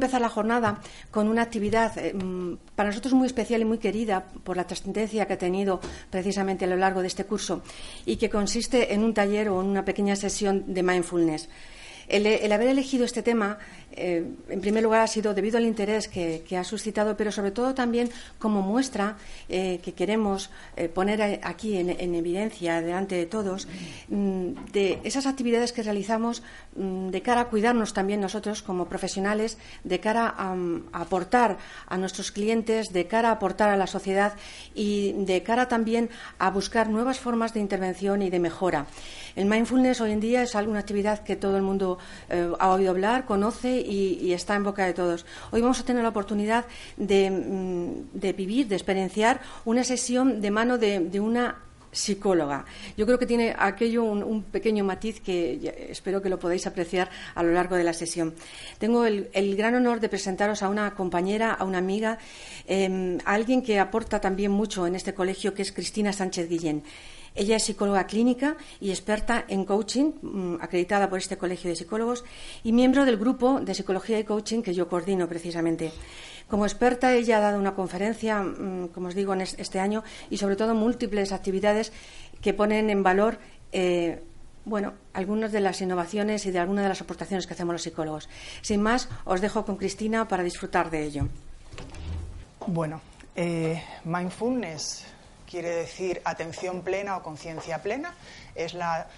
Empezar la jornada con una actividad eh, mm, para nosotros muy especial y muy querida por la trascendencia que ha tenido precisamente a lo largo de este curso y que consiste en un taller o en una pequeña sesión de mindfulness. El, haber elegido este tema, eh, en primer lugar, ha sido debido al interés que, ha suscitado, pero sobre todo también como muestra eh, que queremos eh, poner aquí en, evidencia delante de todos mm, de esas actividades que realizamos de cara a cuidarnos también nosotros como profesionales, de cara a, aportar a nuestros clientes, de cara a aportar a la sociedad y de cara también a buscar nuevas formas de intervención y de mejora. El mindfulness hoy en día es alguna actividad que todo el mundo eh, ha oído hablar, conoce y, está en boca de todos. Hoy vamos a tener la oportunidad de, mm, vivir, de experienciar una sesión de mano de, una psicóloga. Yo creo que tiene aquello un, pequeño matiz que espero que lo podáis apreciar a lo largo de la sesión. Tengo el, gran honor de presentaros a una compañera, a una amiga, em, a alguien que aporta también mucho en este colegio, que es Cristina Sánchez Guillén. Ella es psicóloga clínica y experta en coaching, mm, acreditada por este Colegio de Psicólogos, y miembro del grupo de psicología y coaching que yo coordino precisamente. Como experta, ella ha dado una conferencia, mm, como os digo, en este año y sobre todo múltiples actividades que ponen en valor eh, bueno, algunas de las innovaciones y de algunas de las aportaciones que hacemos los psicólogos. Sin más, os dejo con Cristina para disfrutar de ello. Bueno, eh, mindfulness quiere decir atención plena o conciencia plena, es la,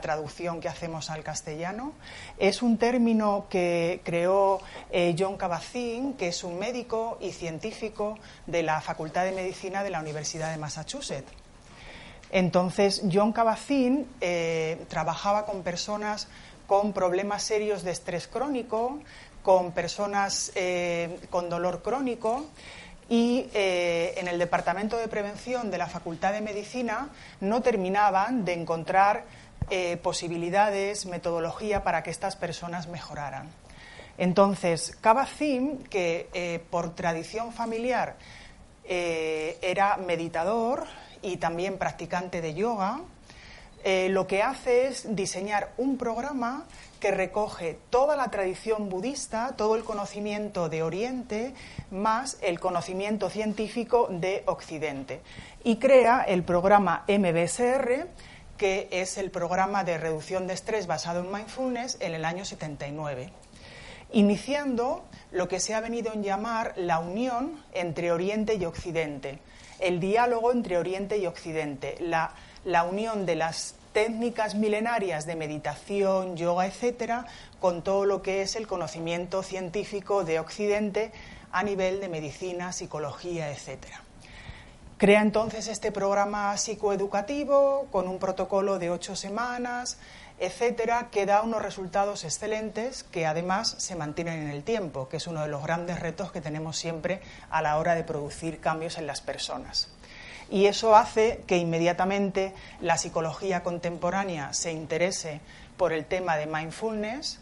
traducción que hacemos al castellano. Es un término que creó eh, John Kabat-Zinn, que es un médico y científico de la Facultad de Medicina de la Universidad de Massachusetts. Entonces, John Kabat-Zinn eh, trabajaba con personas con problemas serios de estrés crónico, con personas eh, con dolor crónico y en el Departamento de Prevención de la Facultad de Medicina no terminaban de encontrar eh, posibilidades, metodología para que estas personas mejoraran. Entonces, Kabat-Zinn, que eh, por tradición familiar era meditador y también practicante de yoga, lo que hace es diseñar un programa que recoge toda la tradición budista, todo el conocimiento de Oriente, más el conocimiento científico de Occidente. Y crea el programa MBSR, que es el programa de reducción de estrés basado en mindfulness en el año 79, iniciando lo que se ha venido a llamar la unión entre Oriente y Occidente, el diálogo entre Oriente y Occidente, la, la unión de las técnicas milenarias de meditación, yoga, etcétera, con todo lo que es el conocimiento científico de Occidente a nivel de medicina, psicología, etcétera. Crea entonces este programa psicoeducativo con un protocolo de ocho semanas, etcétera, que da unos resultados excelentes que además se mantienen en el tiempo, que es uno de los grandes retos que tenemos siempre a la hora de producir cambios en las personas. Y eso hace que inmediatamente la psicología contemporánea se interese por el tema de mindfulness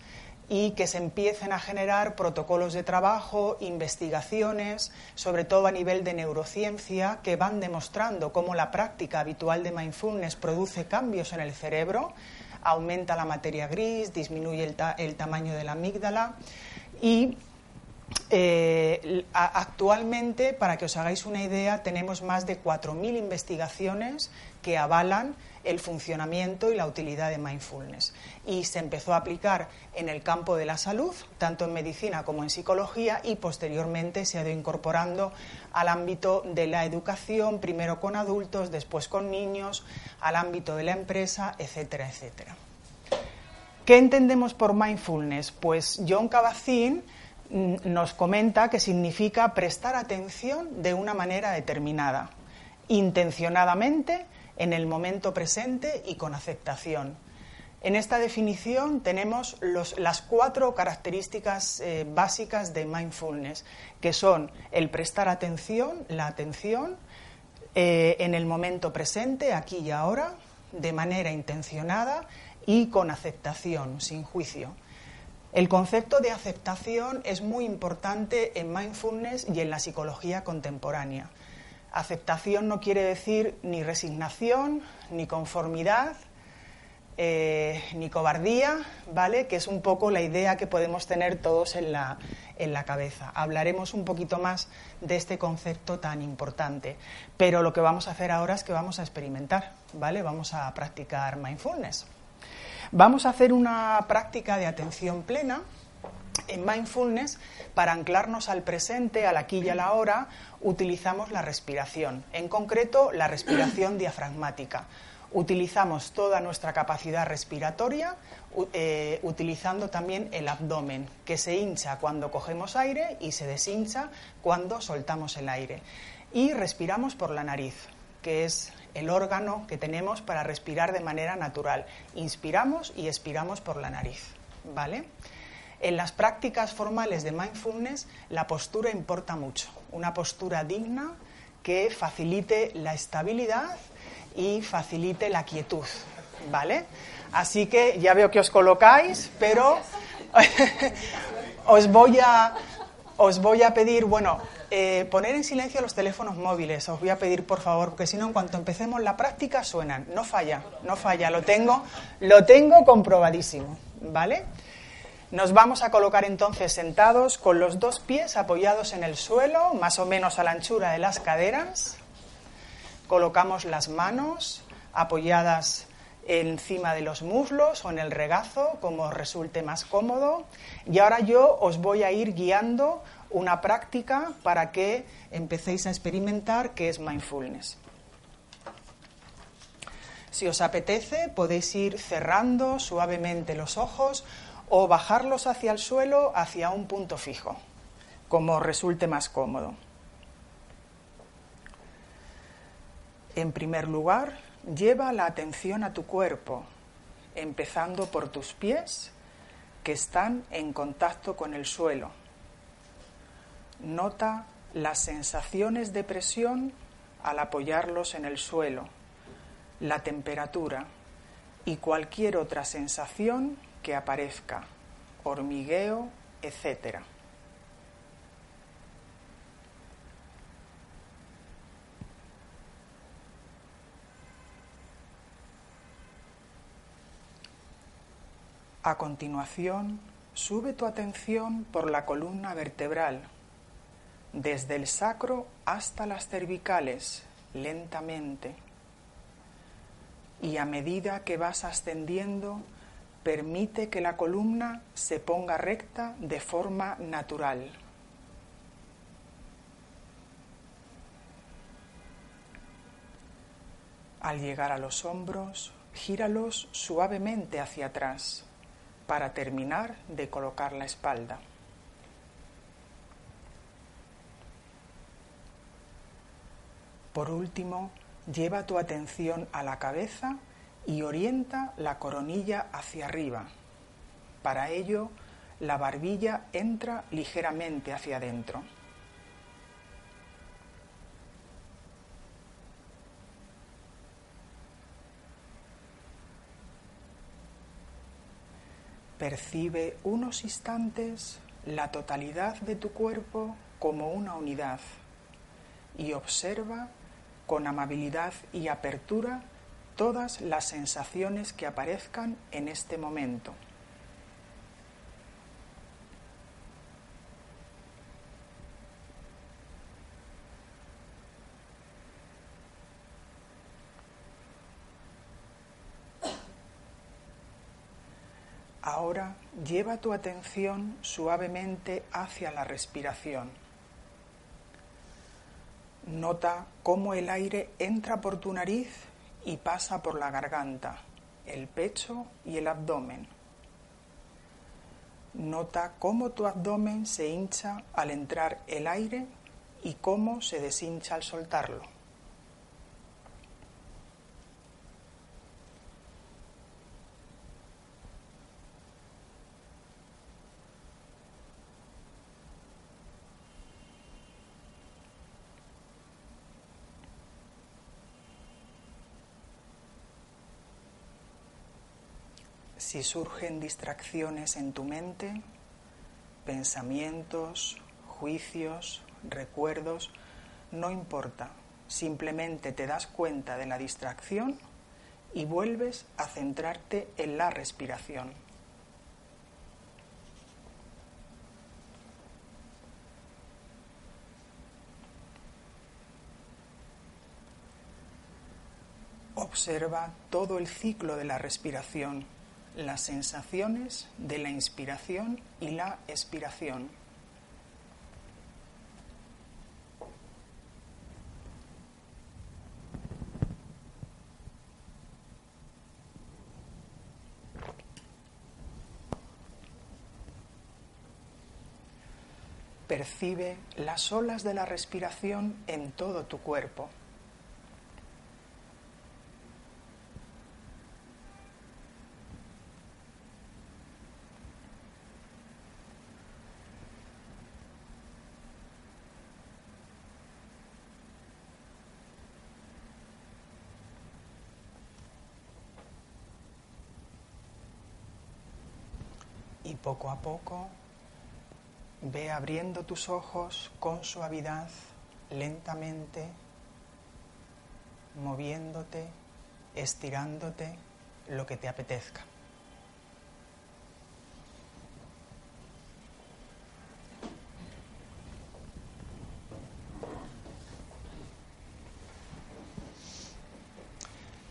y que se empiecen a generar protocolos de trabajo, investigaciones, sobre todo a nivel de neurociencia, que van demostrando cómo la práctica habitual de mindfulness produce cambios en el cerebro, aumenta la materia gris, disminuye el, tamaño de la amígdala y eh, actualmente, para que os hagáis una idea, tenemos más de 4.000 investigaciones que avalan el funcionamiento y la utilidad de mindfulness. Y se empezó a aplicar en el campo de la salud, tanto en medicina como en psicología, y posteriormente se ha ido incorporando al ámbito de la educación, primero con adultos, después con niños, al ámbito de la empresa, etcétera, etcétera. ¿Qué entendemos por mindfulness? Pues John Kabat-Zinn nos comenta que significa prestar atención de una manera determinada, intencionadamente, en el momento presente y con aceptación. En esta definición tenemos las cuatro características eh, básicas de mindfulness, que son el prestar atención, la atención, eh, en el momento presente, aquí y ahora, de manera intencionada y con aceptación, sin juicio. El concepto de aceptación es muy importante en mindfulness y en la psicología contemporánea. Aceptación no quiere decir ni resignación, ni conformidad, eh, ni cobardía, ¿vale? Que es un poco la idea que podemos tener todos en la, en la cabeza. Hablaremos un poquito más de este concepto tan importante, pero lo que vamos a hacer ahora es que vamos a experimentar, ¿vale? Vamos a practicar mindfulness. Vamos a hacer una práctica de atención plena en mindfulness, para anclarnos al presente, al aquí y a la hora, utilizamos la respiración, en concreto la respiración diafragmática. Utilizamos toda nuestra capacidad respiratoria, eh, utilizando también el abdomen, que se hincha cuando cogemos aire y se deshincha cuando soltamos el aire. Y respiramos por la nariz, que es el órgano que tenemos para respirar de manera natural. Inspiramos y expiramos por la nariz. ¿Vale? En las prácticas formales de mindfulness, la postura importa mucho. Una postura digna que facilite la estabilidad y facilite la quietud, ¿vale? Así que ya veo que os colocáis, pero os voy a os voy a pedir, bueno, eh, poner en silencio los teléfonos móviles, os voy a pedir por favor, porque si no, en cuanto empecemos la práctica suenan. No falla, no falla, lo tengo, lo tengo comprobadísimo, ¿vale? Nos vamos a colocar entonces sentados con los dos pies apoyados en el suelo, más o menos a la anchura de las caderas. Colocamos las manos apoyadas encima de los muslos o en el regazo, como os resulte más cómodo. Y ahora yo os voy a ir guiando una práctica para que empecéis a experimentar qué es mindfulness. Si os apetece, podéis ir cerrando suavemente los ojos o bajarlos hacia el suelo hacia un punto fijo, como resulte más cómodo. En primer lugar, lleva la atención a tu cuerpo, empezando por tus pies que están en contacto con el suelo. Nota las sensaciones de presión al apoyarlos en el suelo, la temperatura y cualquier otra sensación que aparezca, hormigueo, etc. A continuación, sube tu atención por la columna vertebral, desde el sacro hasta las cervicales, lentamente. Y a medida que vas ascendiendo, permite que la columna se ponga recta de forma natural. Al llegar a los hombros, gíralos suavemente hacia atrás para terminar de colocar la espalda. Por último, lleva tu atención a la cabeza y orienta la coronilla hacia arriba. Para ello, la barbilla entra ligeramente hacia adentro. Percibe unos instantes la totalidad de tu cuerpo como una unidad y observa con amabilidad y apertura todas las sensaciones que aparezcan en este momento. Ahora lleva tu atención suavemente hacia la respiración. Nota cómo el aire entra por tu nariz y pasa por la garganta, el pecho y el abdomen. Nota cómo tu abdomen se hincha al entrar el aire y cómo se deshincha al soltarlo. Si surgen distracciones en tu mente, pensamientos, juicios, recuerdos, no importa, simplemente te das cuenta de la distracción y vuelves a centrarte en la respiración. Observa todo el ciclo de la respiración, las sensaciones de la inspiración y la expiración. Percibe las olas de la respiración en todo tu cuerpo. Y poco a poco Ve abriendo tus ojos con suavidad, lentamente, moviéndote, estirándote lo que te apetezca.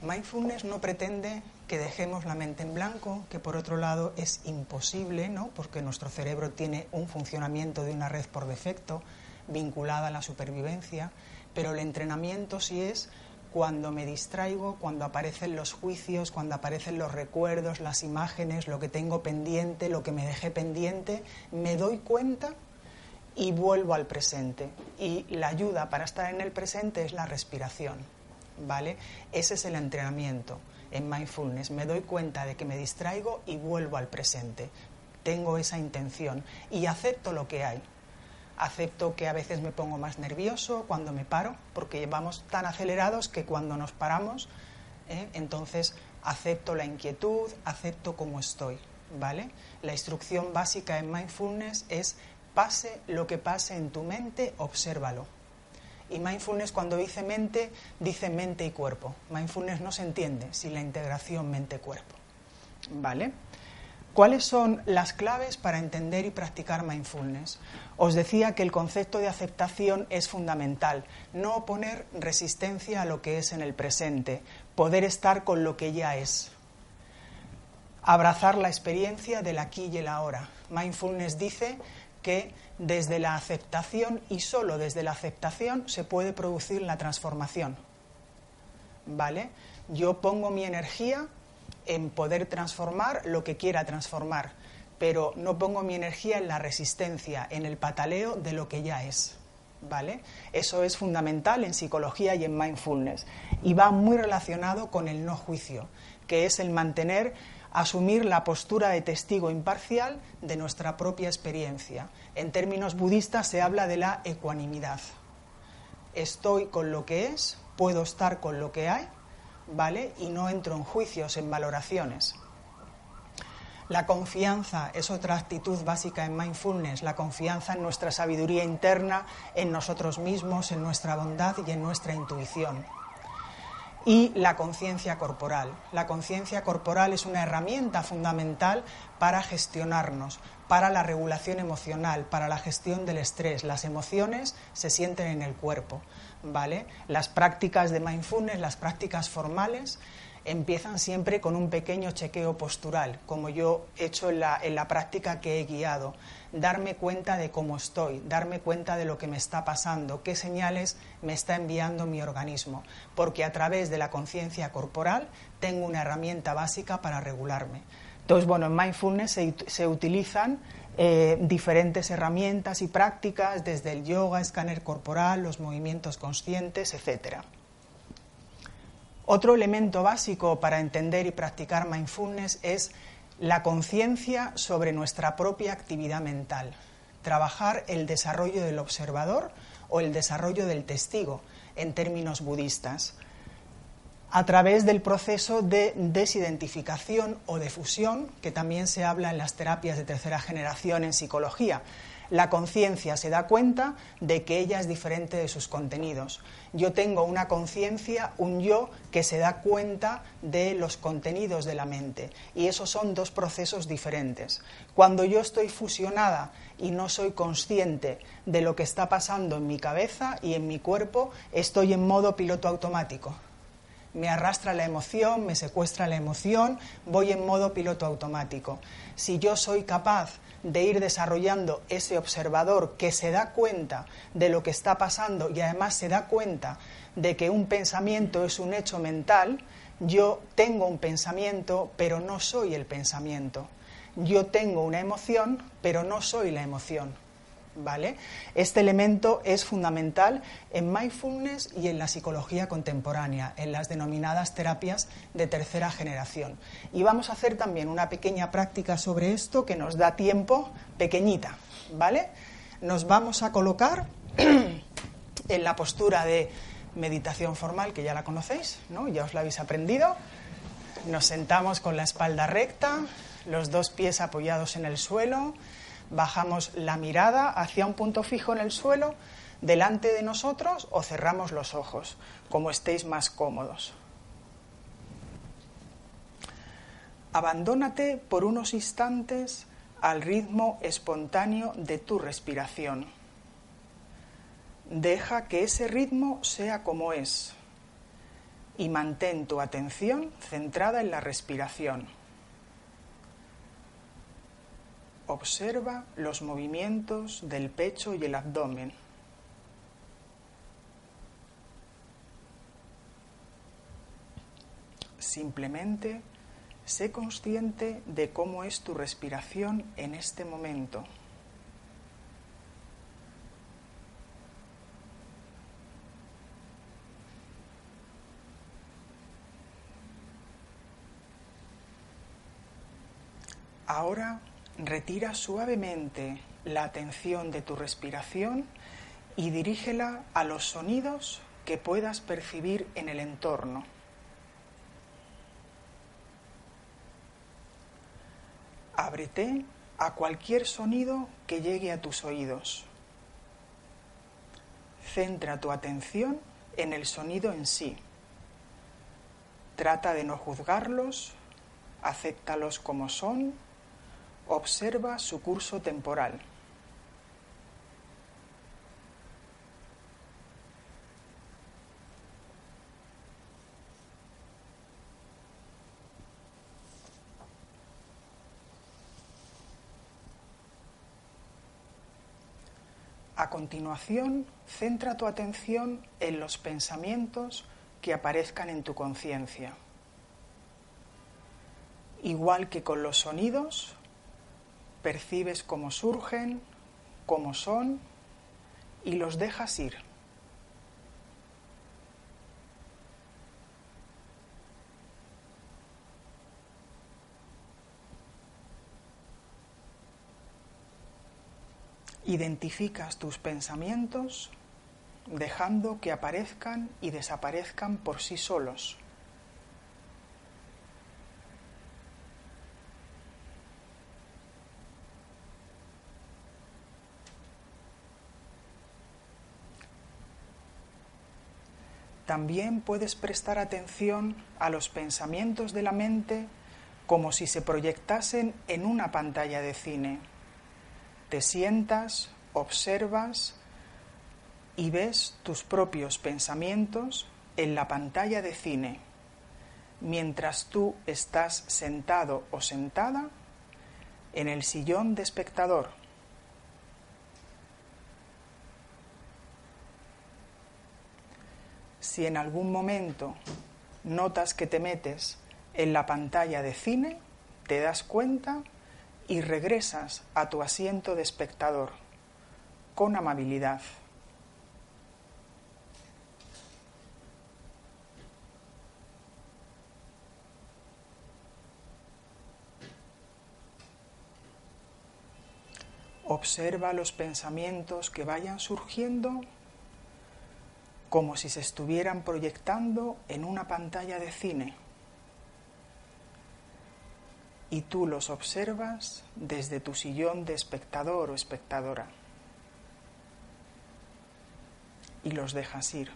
Mindfulness no pretende que dejemos la mente en blanco, que por otro lado es imposible, ¿no? porque nuestro cerebro tiene un funcionamiento de una red por defecto vinculada a la supervivencia, pero el entrenamiento sí es cuando me distraigo, cuando aparecen los juicios, cuando aparecen los recuerdos, las imágenes, lo que tengo pendiente, lo que me dejé pendiente, me doy cuenta y vuelvo al presente. Y la ayuda para estar en el presente es la respiración, ¿vale? Ese es el entrenamiento en mindfulness, me doy cuenta de que me distraigo y vuelvo al presente. Tengo esa intención y acepto lo que hay. Acepto que a veces me pongo más nervioso cuando me paro, porque vamos tan acelerados que cuando nos paramos, ¿eh? entonces acepto la inquietud, acepto cómo estoy. ¿Vale? La instrucción básica en mindfulness es pase lo que pase en tu mente, obsérvalo. Y mindfulness cuando dice mente, dice mente y cuerpo. Mindfulness no se entiende sin la integración mente-cuerpo. ¿Vale? ¿Cuáles son las claves para entender y practicar mindfulness? Os decía que el concepto de aceptación es fundamental, no oponer resistencia a lo que es en el presente, poder estar con lo que ya es, abrazar la experiencia del aquí y el ahora. Mindfulness dice que desde la aceptación y solo desde la aceptación se puede producir la transformación. ¿Vale? Yo pongo mi energía en poder transformar lo que quiera transformar, pero no pongo mi energía en la resistencia, en el pataleo de lo que ya es. ¿Vale? Eso es fundamental en psicología y en mindfulness y va muy relacionado con el no juicio, que es el mantener asumir la postura de testigo imparcial de nuestra propia experiencia. En términos budistas se habla de la ecuanimidad. Estoy con lo que es, puedo estar con lo que hay, ¿vale? Y no entro en juicios, en valoraciones. La confianza es otra actitud básica en mindfulness, la confianza en nuestra sabiduría interna, en nosotros mismos, en nuestra bondad y en nuestra intuición y la conciencia corporal. La conciencia corporal es una herramienta fundamental para gestionarnos, para la regulación emocional, para la gestión del estrés. Las emociones se sienten en el cuerpo, ¿vale? Las prácticas de mindfulness, las prácticas formales, empiezan siempre con un pequeño chequeo postural, como yo he hecho en la, práctica que he guiado darme cuenta de cómo estoy, darme cuenta de lo que me está pasando, qué señales me está enviando mi organismo, porque a través de la conciencia corporal tengo una herramienta básica para regularme. Entonces, bueno, en mindfulness se, utilizan eh, diferentes herramientas y prácticas, desde el yoga, escáner corporal, los movimientos conscientes, etc. Otro elemento básico para entender y practicar mindfulness es la conciencia sobre nuestra propia actividad mental, trabajar el desarrollo del observador o el desarrollo del testigo en términos budistas, a través del proceso de desidentificación o de fusión, que también se habla en las terapias de tercera generación en psicología. La conciencia se da cuenta de que ella es diferente de sus contenidos. Yo tengo una conciencia, un yo, que se da cuenta de los contenidos de la mente. Y esos son dos procesos diferentes. Cuando yo estoy fusionada y no soy consciente de lo que está pasando en mi cabeza y en mi cuerpo, estoy en modo piloto automático me arrastra la emoción, me secuestra la emoción, voy en modo piloto automático. Si yo soy capaz de ir desarrollando ese observador que se da cuenta de lo que está pasando y además se da cuenta de que un pensamiento es un hecho mental, yo tengo un pensamiento, pero no soy el pensamiento. Yo tengo una emoción, pero no soy la emoción. ¿Vale? Este elemento es fundamental en mindfulness y en la psicología contemporánea, en las denominadas terapias de tercera generación. Y vamos a hacer también una pequeña práctica sobre esto que nos da tiempo, pequeñita, ¿vale? Nos vamos a colocar en la postura de meditación formal, que ya la conocéis, ¿no? Ya os la habéis aprendido. Nos sentamos con la espalda recta, los dos pies apoyados en el suelo, bajamos la mirada hacia un punto fijo en el suelo delante de nosotros o cerramos los ojos, como estéis más cómodos. Abandónate por unos instantes al ritmo espontáneo de tu respiración. Deja que ese ritmo sea como es y mantén tu atención centrada en la respiración. Observa los movimientos del pecho y el abdomen. Simplemente sé consciente de cómo es tu respiración en este momento. Ahora Retira suavemente la atención de tu respiración y dirígela a los sonidos que puedas percibir en el entorno. Ábrete a cualquier sonido que llegue a tus oídos. Centra tu atención en el sonido en sí. Trata de no juzgarlos, acéptalos como son Observa su curso temporal. A continuación, centra tu atención en los pensamientos que aparezcan en tu conciencia. Igual que con los sonidos, percibes cómo surgen, cómo son y los dejas ir. Identificas tus pensamientos dejando que aparezcan y desaparezcan por sí solos. También puedes prestar atención a los pensamientos de la mente como si se proyectasen en una pantalla de cine. Te sientas, observas y ves tus propios pensamientos en la pantalla de cine, mientras tú estás sentado o sentada en el sillón de espectador. Si en algún momento notas que te metes en la pantalla de cine, te das cuenta y regresas a tu asiento de espectador con amabilidad. Observa los pensamientos que vayan surgiendo como si se estuvieran proyectando en una pantalla de cine. y tú los observas desde tu sillón de espectador o espectadora y los dejas ir.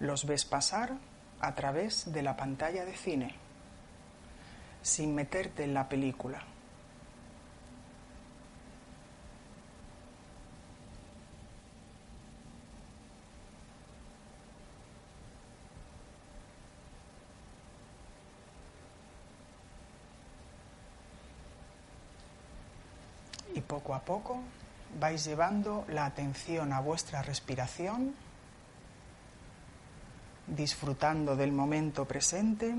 Los ves pasar a través de la pantalla de cine, sin meterte en la película. Y poco a poco vais llevando la atención a vuestra respiración disfrutando del momento presente.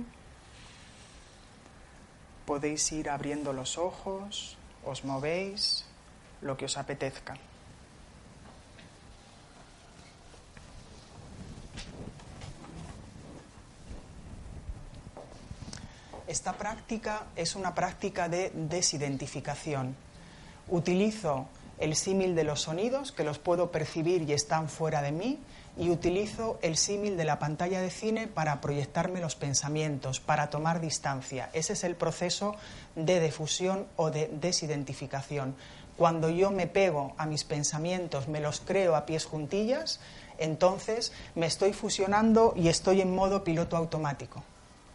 Podéis ir abriendo los ojos, os movéis, lo que os apetezca. Esta práctica es una práctica de desidentificación. Utilizo el símil de los sonidos, que los puedo percibir y están fuera de mí, y utilizo el símil de la pantalla de cine para proyectarme los pensamientos, para tomar distancia. Ese es el proceso de difusión o de desidentificación. Cuando yo me pego a mis pensamientos, me los creo a pies juntillas, entonces me estoy fusionando y estoy en modo piloto automático.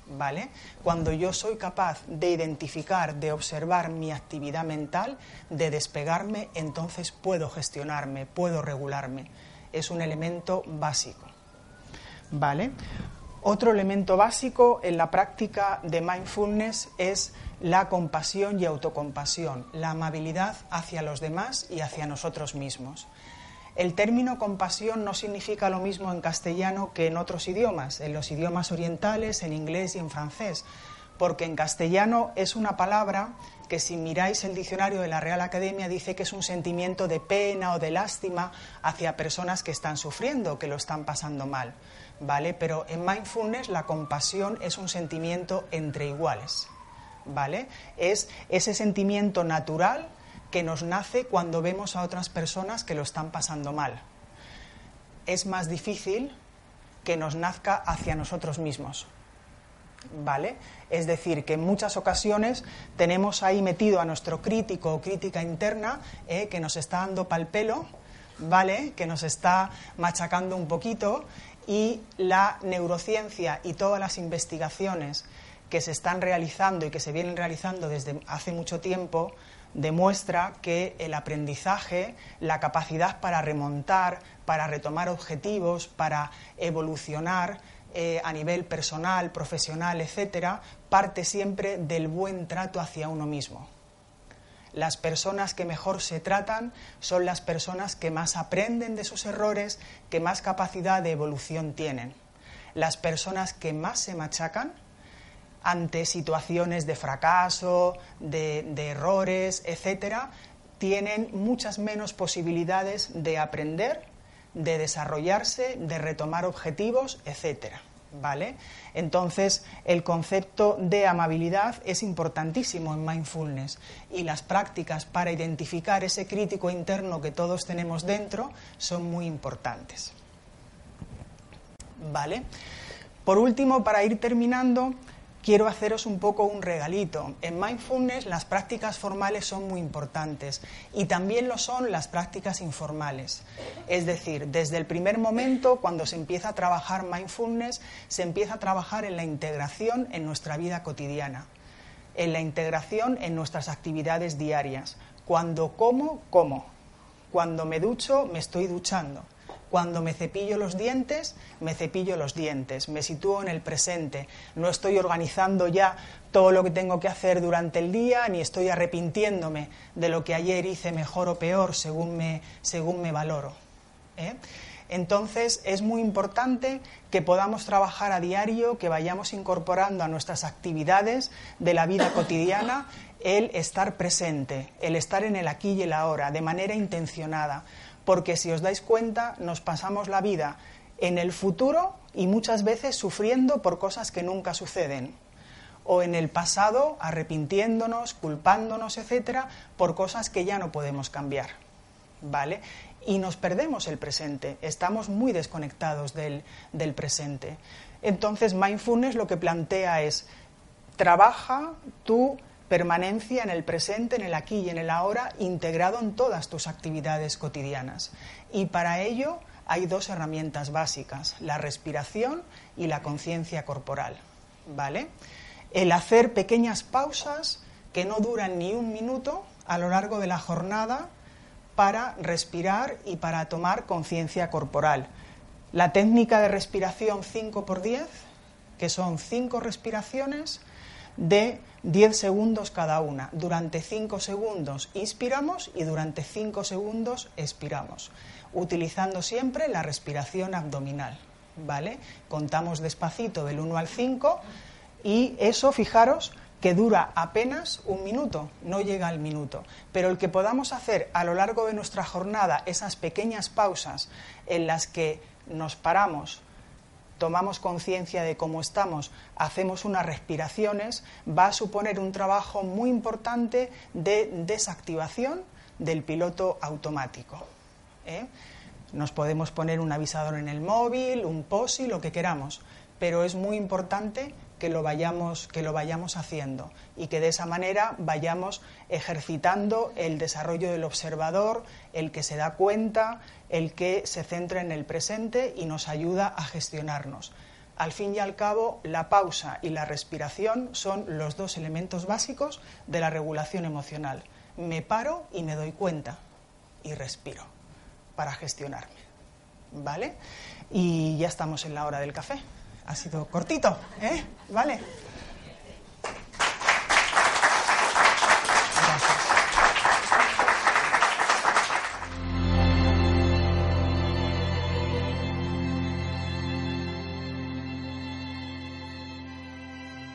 ¿Vale? Cuando yo soy capaz de identificar, de observar mi actividad mental, de despegarme, entonces puedo gestionarme, puedo regularme es un elemento básico. ¿Vale? Otro elemento básico en la práctica de mindfulness es la compasión y autocompasión, la amabilidad hacia los demás y hacia nosotros mismos. El término compasión no significa lo mismo en castellano que en otros idiomas, en los idiomas orientales, en inglés y en francés, porque en castellano es una palabra que si miráis el diccionario de la Real Academia dice que es un sentimiento de pena o de lástima hacia personas que están sufriendo, que lo están pasando mal, ¿vale? Pero en mindfulness la compasión es un sentimiento entre iguales, ¿vale? Es ese sentimiento natural que nos nace cuando vemos a otras personas que lo están pasando mal. Es más difícil que nos nazca hacia nosotros mismos, ¿vale? Es decir, que en muchas ocasiones tenemos ahí metido a nuestro crítico o crítica interna eh, que nos está dando pal pelo, ¿vale? Que nos está machacando un poquito y la neurociencia y todas las investigaciones que se están realizando y que se vienen realizando desde hace mucho tiempo demuestra que el aprendizaje, la capacidad para remontar, para retomar objetivos, para evolucionar, eh, a nivel personal, profesional, etcétera, parte siempre del buen trato hacia uno mismo. Las personas que mejor se tratan son las personas que más aprenden de sus errores, que más capacidad de evolución tienen. Las personas que más se machacan ante situaciones de fracaso, de, errores, etcétera, tienen muchas menos posibilidades de aprender de desarrollarse, de retomar objetivos, etcétera. ¿Vale? Entonces, el concepto de amabilidad es importantísimo en mindfulness y las prácticas para identificar ese crítico interno que todos tenemos dentro son muy importantes. ¿Vale? Por último, para ir terminando, quiero haceros un poco un regalito. En mindfulness las prácticas formales son muy importantes y también lo son las prácticas informales. Es decir, desde el primer momento, cuando se empieza a trabajar mindfulness, se empieza a trabajar en la integración en nuestra vida cotidiana, en la integración en nuestras actividades diarias. Cuando como, como. Cuando me ducho, me estoy duchando. Cuando me cepillo los dientes, me cepillo los dientes, me sitúo en el presente, no estoy organizando ya todo lo que tengo que hacer durante el día, ni estoy arrepintiéndome de lo que ayer hice mejor o peor según me, según me valoro. ¿eh? Entonces es muy importante que podamos trabajar a diario, que vayamos incorporando a nuestras actividades de la vida cotidiana el estar presente, el estar en el aquí y el ahora, de manera intencionada porque si os dais cuenta nos pasamos la vida en el futuro y muchas veces sufriendo por cosas que nunca suceden o en el pasado arrepintiéndonos, culpándonos, etcétera, por cosas que ya no podemos cambiar. ¿vale? Y nos perdemos el presente, estamos muy desconectados del, del presente. Entonces, mindfulness lo que plantea es, trabaja tu permanencia en el presente, en el aquí y en el ahora, integrado en todas tus actividades cotidianas. Y para ello hay dos herramientas básicas, la respiración y la conciencia corporal. ¿Vale? El hacer pequeñas pausas que no duran ni un minuto a lo largo de la jornada para respirar y para tomar conciencia corporal. La técnica de respiración 5 por 10, que son 5 respiraciones de 10 segundos cada una. Durante 5 segundos inspiramos y durante 5 segundos expiramos, utilizando siempre la respiración abdominal. ¿Vale? Contamos despacito del 1 al 5 y eso, fijaros, que dura apenas un minuto, no llega al minuto. Pero el que podamos hacer a lo largo de nuestra jornada esas pequeñas pausas en las que nos paramos, tomamos conciencia de cómo estamos, hacemos unas respiraciones, va a suponer un trabajo muy importante de desactivación del piloto automático. ¿eh? Nos podemos poner un avisador en el móvil, un POSI, lo que queramos, pero es muy importante que lo vayamos que lo vayamos haciendo y que de esa manera vayamos ejercitando el desarrollo del observador, el que se da cuenta, el que se centra en el presente y nos ayuda a gestionarnos. Al fin y al cabo, la pausa y la respiración son los dos elementos básicos de la regulación emocional. Me paro y me doy cuenta y respiro para gestionarme. ¿Vale? Y ya estamos en la hora del café. Ha sido cortito, ¿eh? ¿Vale?